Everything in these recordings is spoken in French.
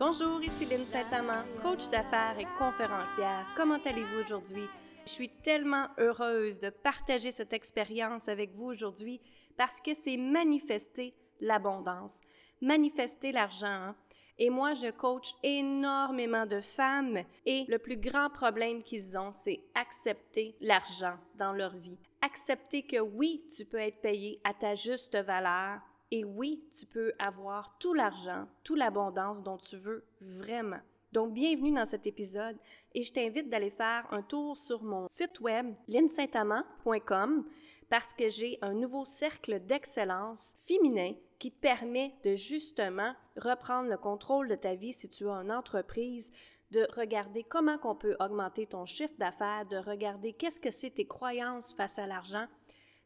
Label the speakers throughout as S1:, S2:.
S1: Bonjour, ici Lynne Saint-Amand, coach d'affaires et conférencière. Comment allez-vous aujourd'hui? Je suis tellement heureuse de partager cette expérience avec vous aujourd'hui parce que c'est manifester l'abondance, manifester l'argent. Hein. Et moi, je coach énormément de femmes et le plus grand problème qu'ils ont, c'est accepter l'argent dans leur vie. Accepter que oui, tu peux être payé à ta juste valeur, et oui, tu peux avoir tout l'argent, toute l'abondance dont tu veux vraiment. Donc, bienvenue dans cet épisode et je t'invite d'aller faire un tour sur mon site web linsaintamant.com parce que j'ai un nouveau cercle d'excellence féminin qui te permet de justement reprendre le contrôle de ta vie si tu as une entreprise, de regarder comment qu'on peut augmenter ton chiffre d'affaires, de regarder qu'est-ce que c'est tes croyances face à l'argent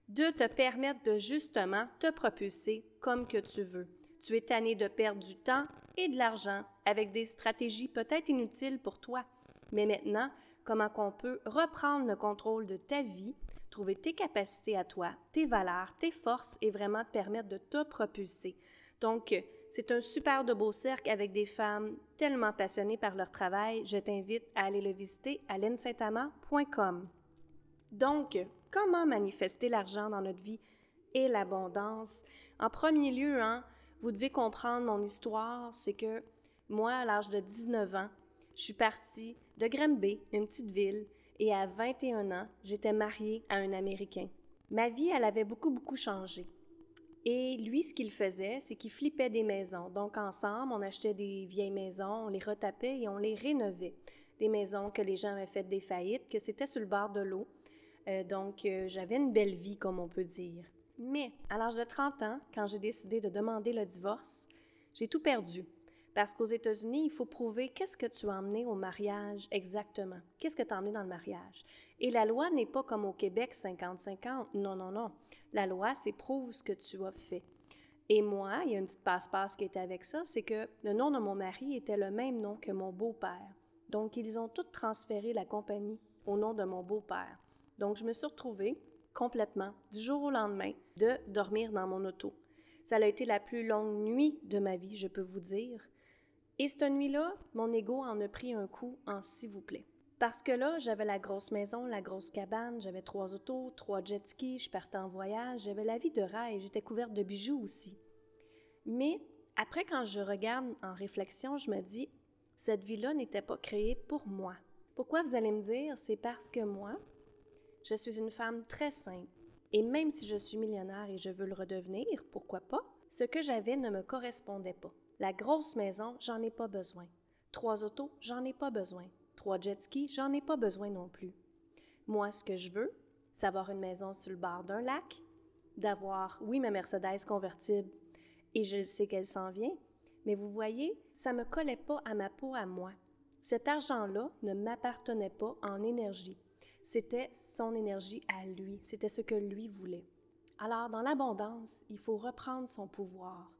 S1: de te permettre de justement te propulser comme que tu veux. Tu es tanné de perdre du temps et de l'argent avec des stratégies peut-être inutiles pour toi. Mais maintenant, comment qu'on peut reprendre le contrôle de ta vie, trouver tes capacités à toi, tes valeurs, tes forces et vraiment te permettre de te propulser. Donc, c'est un super de beau cercle avec des femmes tellement passionnées par leur travail. Je t'invite à aller le visiter à lensaintamant.com. Donc, comment manifester l'argent dans notre vie et l'abondance. En premier lieu, hein, vous devez comprendre mon histoire, c'est que moi, à l'âge de 19 ans, je suis partie de Granby, une petite ville, et à 21 ans, j'étais mariée à un Américain. Ma vie, elle avait beaucoup, beaucoup changé. Et lui, ce qu'il faisait, c'est qu'il flippait des maisons. Donc, ensemble, on achetait des vieilles maisons, on les retapait et on les rénovait. Des maisons que les gens avaient fait des faillites, que c'était sur le bord de l'eau. Euh, donc, euh, j'avais une belle vie, comme on peut dire. Mais à l'âge de 30 ans, quand j'ai décidé de demander le divorce, j'ai tout perdu. Parce qu'aux États-Unis, il faut prouver qu'est-ce que tu as emmené au mariage exactement. Qu'est-ce que tu as emmené dans le mariage? Et la loi n'est pas comme au Québec 50-50. Non, non, non. La loi, c'est prouve ce que tu as fait. Et moi, il y a une petite passe-passe qui était avec ça, c'est que le nom de mon mari était le même nom que mon beau-père. Donc, ils ont tous transféré la compagnie au nom de mon beau-père. Donc, je me suis retrouvée complètement, du jour au lendemain, de dormir dans mon auto. Ça a été la plus longue nuit de ma vie, je peux vous dire. Et cette nuit-là, mon ego en a pris un coup en s'il vous plaît. Parce que là, j'avais la grosse maison, la grosse cabane, j'avais trois autos, trois jet skis, je partais en voyage, j'avais la vie de rêve, j'étais couverte de bijoux aussi. Mais après, quand je regarde en réflexion, je me dis, cette vie-là n'était pas créée pour moi. Pourquoi vous allez me dire? C'est parce que moi, je suis une femme très simple. Et même si je suis millionnaire et je veux le redevenir, pourquoi pas, ce que j'avais ne me correspondait pas. La grosse maison, j'en ai pas besoin. Trois autos, j'en ai pas besoin. Trois jet skis, j'en ai pas besoin non plus. Moi, ce que je veux, c'est avoir une maison sur le bord d'un lac, d'avoir, oui, ma Mercedes convertible, et je sais qu'elle s'en vient, mais vous voyez, ça me collait pas à ma peau à moi. Cet argent-là ne m'appartenait pas en énergie. C'était son énergie à lui, c'était ce que lui voulait. Alors, dans l'abondance, il faut reprendre son pouvoir.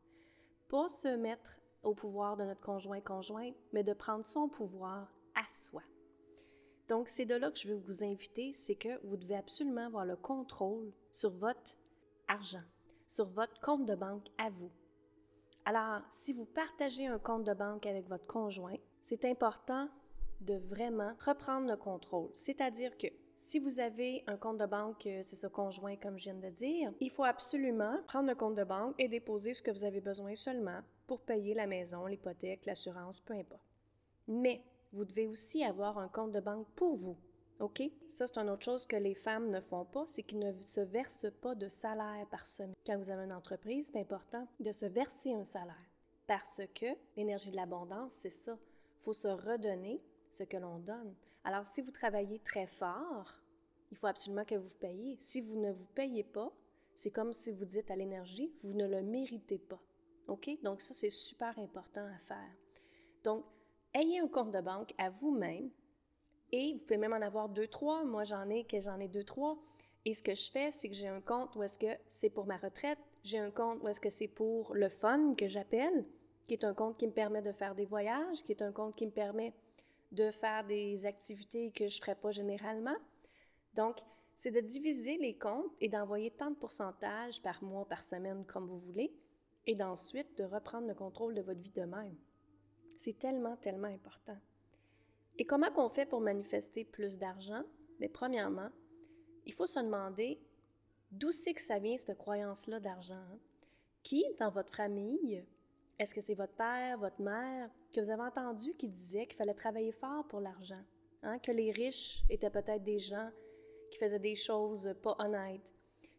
S1: Pas se mettre au pouvoir de notre conjoint-conjointe, mais de prendre son pouvoir à soi. Donc, c'est de là que je veux vous inviter, c'est que vous devez absolument avoir le contrôle sur votre argent, sur votre compte de banque à vous. Alors, si vous partagez un compte de banque avec votre conjoint, c'est important de vraiment reprendre le contrôle. C'est-à-dire que si vous avez un compte de banque, euh, c'est ce conjoint comme je viens de dire, il faut absolument prendre le compte de banque et déposer ce que vous avez besoin seulement pour payer la maison, l'hypothèque, l'assurance, peu importe. Mais vous devez aussi avoir un compte de banque pour vous. OK? Ça, c'est une autre chose que les femmes ne font pas, c'est qu'ils ne se versent pas de salaire par semaine. Quand vous avez une entreprise, c'est important de se verser un salaire. Parce que l'énergie de l'abondance, c'est ça. Il faut se redonner ce que l'on donne. Alors, si vous travaillez très fort, il faut absolument que vous payiez. Si vous ne vous payez pas, c'est comme si vous dites à l'énergie, vous ne le méritez pas. OK? Donc, ça, c'est super important à faire. Donc, ayez un compte de banque à vous-même et vous pouvez même en avoir deux, trois. Moi, j'en ai que j'en ai deux, trois. Et ce que je fais, c'est que j'ai un compte où est-ce que c'est pour ma retraite, j'ai un compte où est-ce que c'est pour le fun que j'appelle, qui est un compte qui me permet de faire des voyages, qui est un compte qui me permet de faire des activités que je ne ferais pas généralement. Donc, c'est de diviser les comptes et d'envoyer tant de pourcentage par mois, par semaine, comme vous voulez, et d'ensuite de reprendre le contrôle de votre vie de même. C'est tellement, tellement important. Et comment qu'on fait pour manifester plus d'argent? Bien, premièrement, il faut se demander d'où c'est que ça vient, cette croyance-là d'argent. Hein? Qui, dans votre famille, est-ce que c'est votre père, votre mère, que vous avez entendu qui disait qu'il fallait travailler fort pour l'argent? Hein? Que les riches étaient peut-être des gens qui faisaient des choses pas honnêtes,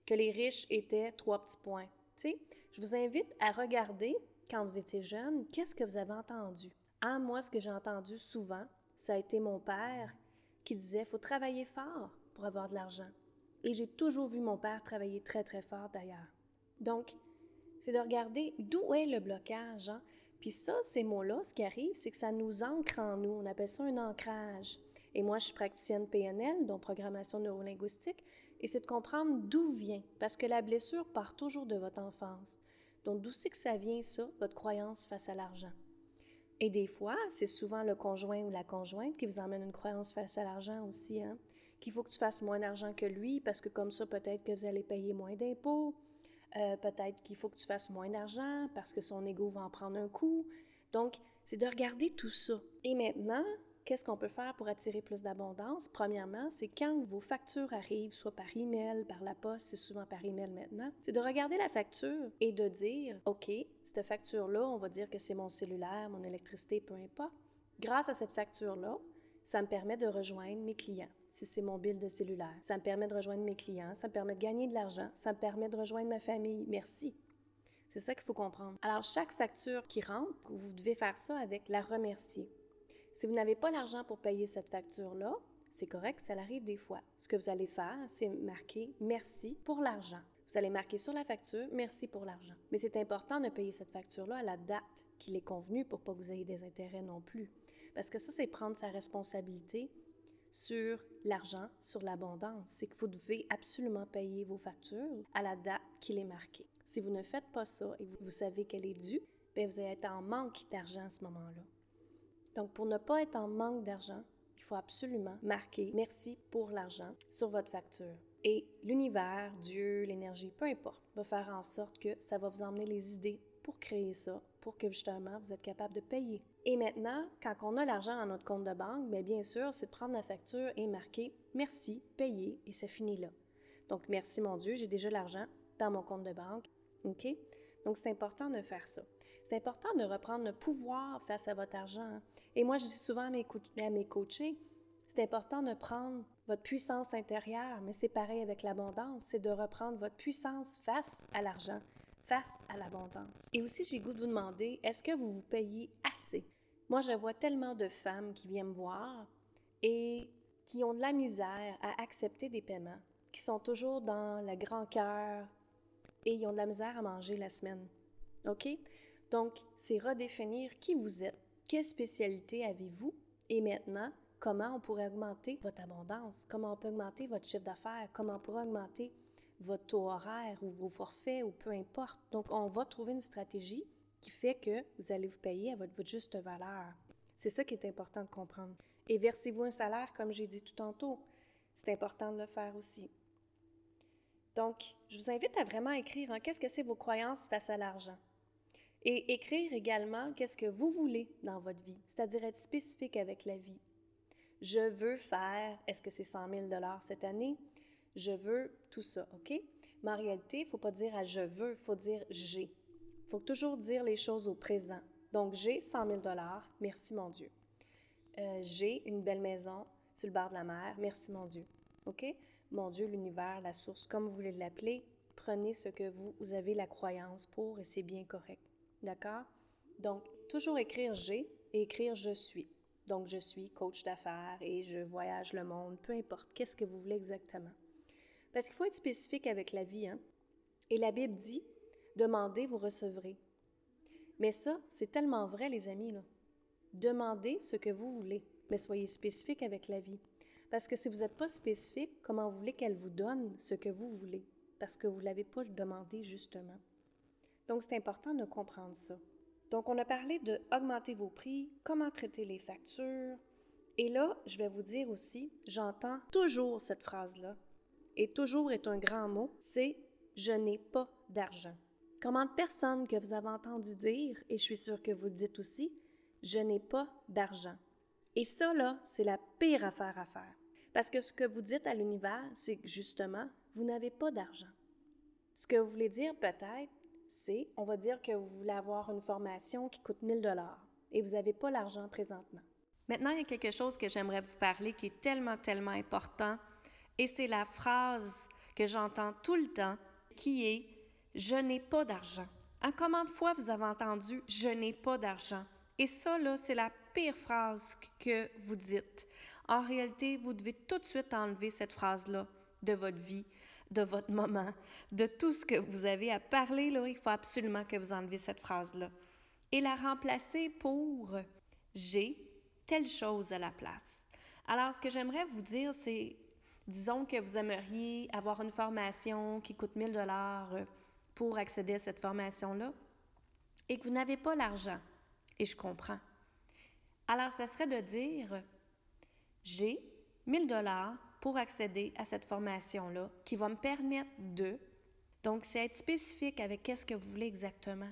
S1: que les riches étaient trois petits points. sais, je vous invite à regarder, quand vous étiez jeune, qu'est-ce que vous avez entendu. Ah, moi, ce que j'ai entendu souvent, ça a été mon père qui disait, faut travailler fort pour avoir de l'argent. Et j'ai toujours vu mon père travailler très, très fort d'ailleurs. Donc, c'est de regarder d'où est le blocage. Hein? Puis ça, ces mots-là, ce qui arrive, c'est que ça nous ancre en nous. On appelle ça un ancrage. Et moi, je suis praticienne PNL, donc programmation neurolinguistique, et c'est de comprendre d'où vient, parce que la blessure part toujours de votre enfance. Donc, d'où c'est que ça vient, ça, votre croyance face à l'argent? Et des fois, c'est souvent le conjoint ou la conjointe qui vous emmène une croyance face à l'argent aussi, hein? qu'il faut que tu fasses moins d'argent que lui parce que comme ça, peut-être que vous allez payer moins d'impôts. Euh, peut-être qu'il faut que tu fasses moins d'argent parce que son ego va en prendre un coup. Donc, c'est de regarder tout ça. Et maintenant, Qu'est-ce qu'on peut faire pour attirer plus d'abondance? Premièrement, c'est quand vos factures arrivent, soit par email, par la poste, c'est souvent par email maintenant, c'est de regarder la facture et de dire, OK, cette facture-là, on va dire que c'est mon cellulaire, mon électricité, peu importe. Grâce à cette facture-là, ça me permet de rejoindre mes clients, si c'est mon bill de cellulaire. Ça me permet de rejoindre mes clients, ça me permet de gagner de l'argent, ça me permet de rejoindre ma famille. Merci. C'est ça qu'il faut comprendre. Alors, chaque facture qui rentre, vous devez faire ça avec la remercier. Si vous n'avez pas l'argent pour payer cette facture-là, c'est correct, ça arrive des fois. Ce que vous allez faire, c'est marquer merci pour l'argent. Vous allez marquer sur la facture merci pour l'argent. Mais c'est important de payer cette facture-là à la date qu'il est convenu pour pas que vous ayez des intérêts non plus. Parce que ça, c'est prendre sa responsabilité sur l'argent, sur l'abondance. C'est que vous devez absolument payer vos factures à la date qu'il est marqué. Si vous ne faites pas ça et vous, savez qu'elle est due, bien, vous allez être en manque d'argent à ce moment-là. Donc, pour ne pas être en manque d'argent, il faut absolument marquer merci pour l'argent sur votre facture. Et l'univers, Dieu, l'énergie, peu importe, va faire en sorte que ça va vous emmener les idées pour créer ça, pour que justement vous êtes capable de payer. Et maintenant, quand on a l'argent dans notre compte de banque, bien, bien sûr, c'est de prendre la facture et marquer merci, payer, et ça finit là. Donc, merci mon Dieu, j'ai déjà l'argent dans mon compte de banque. OK? Donc, c'est important de faire ça. C'est important de reprendre le pouvoir face à votre argent. Et moi, je dis souvent à mes, à mes coachés, c'est important de prendre votre puissance intérieure, mais c'est pareil avec l'abondance, c'est de reprendre votre puissance face à l'argent, face à l'abondance. Et aussi, j'ai goût de vous demander, est-ce que vous vous payez assez? Moi, je vois tellement de femmes qui viennent me voir et qui ont de la misère à accepter des paiements, qui sont toujours dans le grand cœur et ils ont de la misère à manger la semaine. OK? Donc, c'est redéfinir qui vous êtes, quelle spécialité avez-vous? Et maintenant, comment on pourrait augmenter votre abondance, comment on peut augmenter votre chiffre d'affaires, comment on pourrait augmenter votre taux horaire ou vos forfaits ou peu importe. Donc, on va trouver une stratégie qui fait que vous allez vous payer à votre, juste valeur. C'est ça qui est important de comprendre. Et versez-vous un salaire, comme j'ai dit tout tantôt. C'est important de le faire aussi. Donc, je vous invite à vraiment écrire hein, qu'est-ce que c'est vos croyances face à l'argent? Et écrire également qu'est-ce que vous voulez dans votre vie, c'est-à-dire être spécifique avec la vie. Je veux faire, est-ce que c'est 100 000 cette année? Je veux tout ça, OK? Mais en réalité, il ne faut pas dire à je veux, il faut dire j'ai. Il faut toujours dire les choses au présent. Donc, j'ai 100 000 merci mon Dieu. Euh, j'ai une belle maison sur le bord de la mer, merci mon Dieu. OK? Mon Dieu, l'univers, la source, comme vous voulez l'appeler, prenez ce que vous, vous avez la croyance pour et c'est bien correct. D'accord? Donc, toujours écrire j'ai et écrire je suis. Donc, je suis coach d'affaires et je voyage le monde, peu importe. Qu'est-ce que vous voulez exactement? Parce qu'il faut être spécifique avec la vie. Hein? Et la Bible dit demandez, vous recevrez. Mais ça, c'est tellement vrai, les amis. Là. Demandez ce que vous voulez, mais soyez spécifique avec la vie. Parce que si vous n'êtes pas spécifique, comment vous voulez qu'elle vous donne ce que vous voulez? Parce que vous ne l'avez pas demandé justement. Donc, c'est important de comprendre ça. Donc, on a parlé de augmenter vos prix, comment traiter les factures. Et là, je vais vous dire aussi, j'entends toujours cette phrase-là, et toujours est un grand mot, c'est je n'ai pas d'argent. Comment de personnes que vous avez entendu dire, et je suis sûre que vous le dites aussi, je n'ai pas d'argent. Et ça, là, c'est la pire affaire à faire. Parce que ce que vous dites à l'univers, c'est justement, vous n'avez pas d'argent. Ce que vous voulez dire peut-être, c'est, on va dire que vous voulez avoir une formation qui coûte 1000 dollars et vous n'avez pas l'argent présentement. Maintenant, il y a quelque chose que j'aimerais vous parler qui est tellement, tellement important et c'est la phrase que j'entends tout le temps qui est Je n'ai pas d'argent. En combien de fois vous avez entendu Je n'ai pas d'argent? Et ça, là, c'est la pire phrase que vous dites. En réalité, vous devez tout de suite enlever cette phrase-là de votre vie, de votre moment, de tout ce que vous avez à parler. Là, il faut absolument que vous enlevez cette phrase-là et la remplacer pour j'ai telle chose à la place. Alors, ce que j'aimerais vous dire, c'est, disons que vous aimeriez avoir une formation qui coûte 1000 dollars pour accéder à cette formation-là et que vous n'avez pas l'argent. Et je comprends. Alors, ce serait de dire, j'ai 1000 dollars pour accéder à cette formation-là qui va me permettre de... Donc, c'est être spécifique avec qu'est-ce que vous voulez exactement.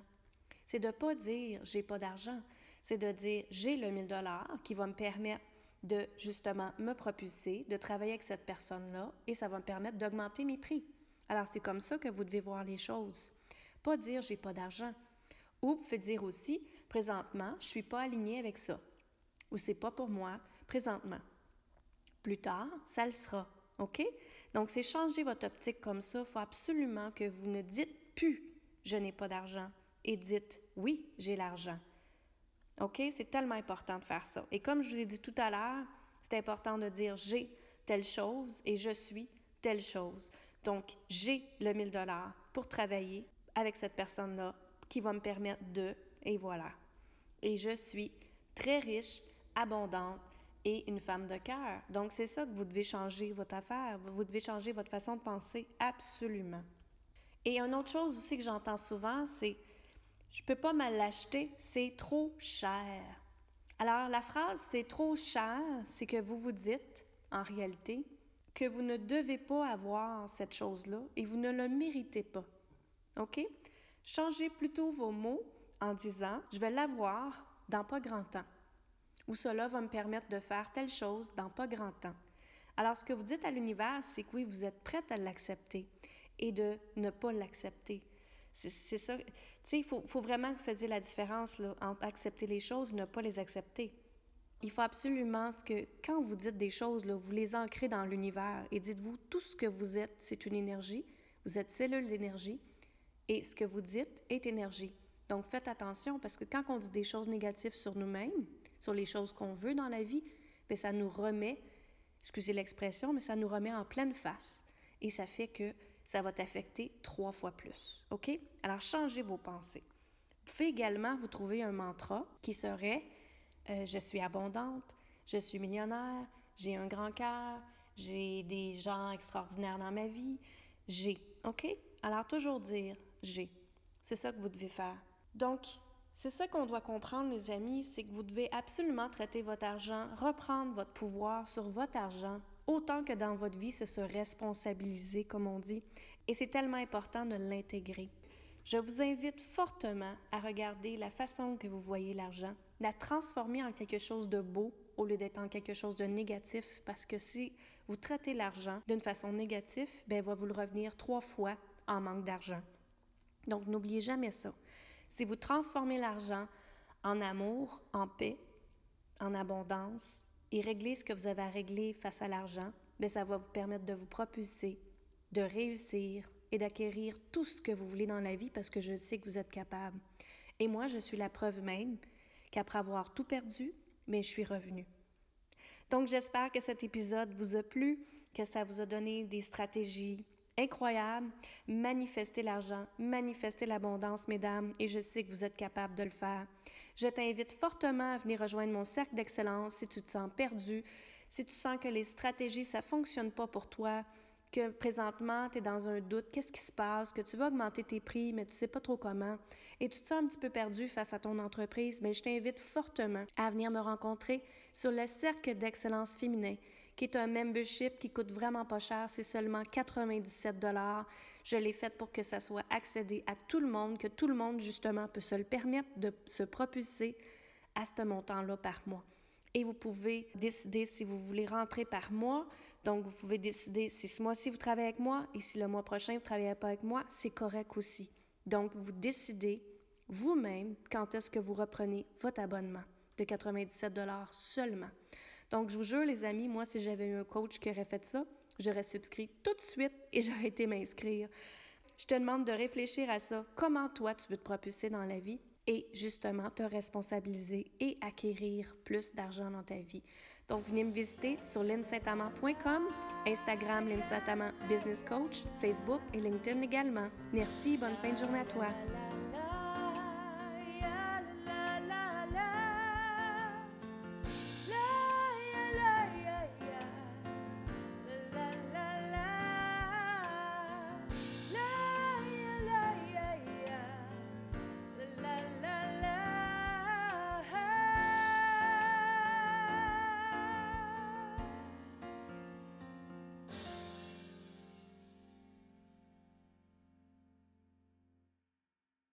S1: C'est de ne pas dire j'ai pas d'argent, c'est de dire j'ai le 1000 dollars qui va me permettre de justement me propulser, de travailler avec cette personne-là et ça va me permettre d'augmenter mes prix. Alors, c'est comme ça que vous devez voir les choses. Pas dire j'ai pas d'argent. Ou vous pouvez dire aussi présentement, je suis pas aligné avec ça. Ou c'est pas pour moi présentement. Plus tard, ça le sera. OK? Donc, c'est changer votre optique comme ça. Il faut absolument que vous ne dites plus je n'ai pas d'argent et dites oui, j'ai l'argent. OK? C'est tellement important de faire ça. Et comme je vous ai dit tout à l'heure, c'est important de dire j'ai telle chose et je suis telle chose. Donc, j'ai le 1000 dollars pour travailler avec cette personne-là qui va me permettre de, et voilà. Et je suis très riche, abondante, et une femme de cœur. Donc, c'est ça que vous devez changer votre affaire. Vous devez changer votre façon de penser absolument. Et une autre chose aussi que j'entends souvent, c'est je peux pas mal l'acheter, c'est trop cher. Alors, la phrase c'est trop cher, c'est que vous vous dites, en réalité, que vous ne devez pas avoir cette chose-là et vous ne le méritez pas. OK? Changez plutôt vos mots en disant je vais l'avoir dans pas grand temps ou cela va me permettre de faire telle chose dans pas grand temps. Alors, ce que vous dites à l'univers, c'est que oui, vous êtes prête à l'accepter et de ne pas l'accepter. C'est ça. Tu sais, il faut, faut, vraiment que vous fassiez la différence là, entre accepter les choses et ne pas les accepter. Il faut absolument que quand vous dites des choses, là, vous les ancrez dans l'univers et dites-vous, tout ce que vous êtes, c'est une énergie. Vous êtes cellule d'énergie et ce que vous dites est énergie. Donc, faites attention parce que quand on dit des choses négatives sur nous-mêmes, sur les choses qu'on veut dans la vie, bien, ça nous remet, excusez l'expression, mais ça nous remet en pleine face. Et ça fait que ça va t'affecter trois fois plus. OK? Alors, changez vos pensées. Vous pouvez également vous trouver un mantra qui serait euh, Je suis abondante, je suis millionnaire, j'ai un grand cœur, j'ai des gens extraordinaires dans ma vie, j'ai. OK? Alors, toujours dire j'ai. C'est ça que vous devez faire. Donc, c'est ça qu'on doit comprendre, les amis, c'est que vous devez absolument traiter votre argent, reprendre votre pouvoir sur votre argent, autant que dans votre vie, c'est se responsabiliser, comme on dit. Et c'est tellement important de l'intégrer. Je vous invite fortement à regarder la façon que vous voyez l'argent, la transformer en quelque chose de beau au lieu d'être en quelque chose de négatif, parce que si vous traitez l'argent d'une façon négative, ben, il va vous le revenir trois fois en manque d'argent. Donc, n'oubliez jamais ça. Si vous transformez l'argent en amour, en paix, en abondance et réglez ce que vous avez à régler face à l'argent, bien, ça va vous permettre de vous propulser, de réussir et d'acquérir tout ce que vous voulez dans la vie parce que je sais que vous êtes capable. Et moi, je suis la preuve même qu'après avoir tout perdu, mais je suis revenue. Donc, j'espère que cet épisode vous a plu, que ça vous a donné des stratégies, incroyable. Manifestez l'argent, manifestez l'abondance, mesdames, et je sais que vous êtes capable de le faire. Je t'invite fortement à venir rejoindre mon cercle d'excellence si tu te sens perdu, si tu sens que les stratégies, ça ne fonctionne pas pour toi, que présentement, tu es dans un doute, qu'est-ce qui se passe, que tu vas augmenter tes prix, mais tu sais pas trop comment, et tu te sens un petit peu perdu face à ton entreprise, mais je t'invite fortement à venir me rencontrer sur le cercle d'excellence féminin qui est un membership qui coûte vraiment pas cher, c'est seulement 97 dollars. Je l'ai fait pour que ça soit accédé à tout le monde, que tout le monde justement peut se le permettre de se propulser à ce montant-là par mois. Et vous pouvez décider si vous voulez rentrer par mois. Donc, vous pouvez décider si ce mois-ci vous travaillez avec moi et si le mois prochain vous ne travaillez pas avec moi, c'est correct aussi. Donc, vous décidez vous-même quand est-ce que vous reprenez votre abonnement de 97 seulement. Donc, je vous jure, les amis, moi, si j'avais eu un coach qui aurait fait ça, j'aurais souscrit tout de suite et j'aurais été m'inscrire. Je te demande de réfléchir à ça. Comment toi, tu veux te propulser dans la vie et justement te responsabiliser et acquérir plus d'argent dans ta vie? Donc, venez me visiter sur linsaintamant.com, Instagram Linsaintamant Business Coach, Facebook et LinkedIn également. Merci, bonne fin de journée à toi.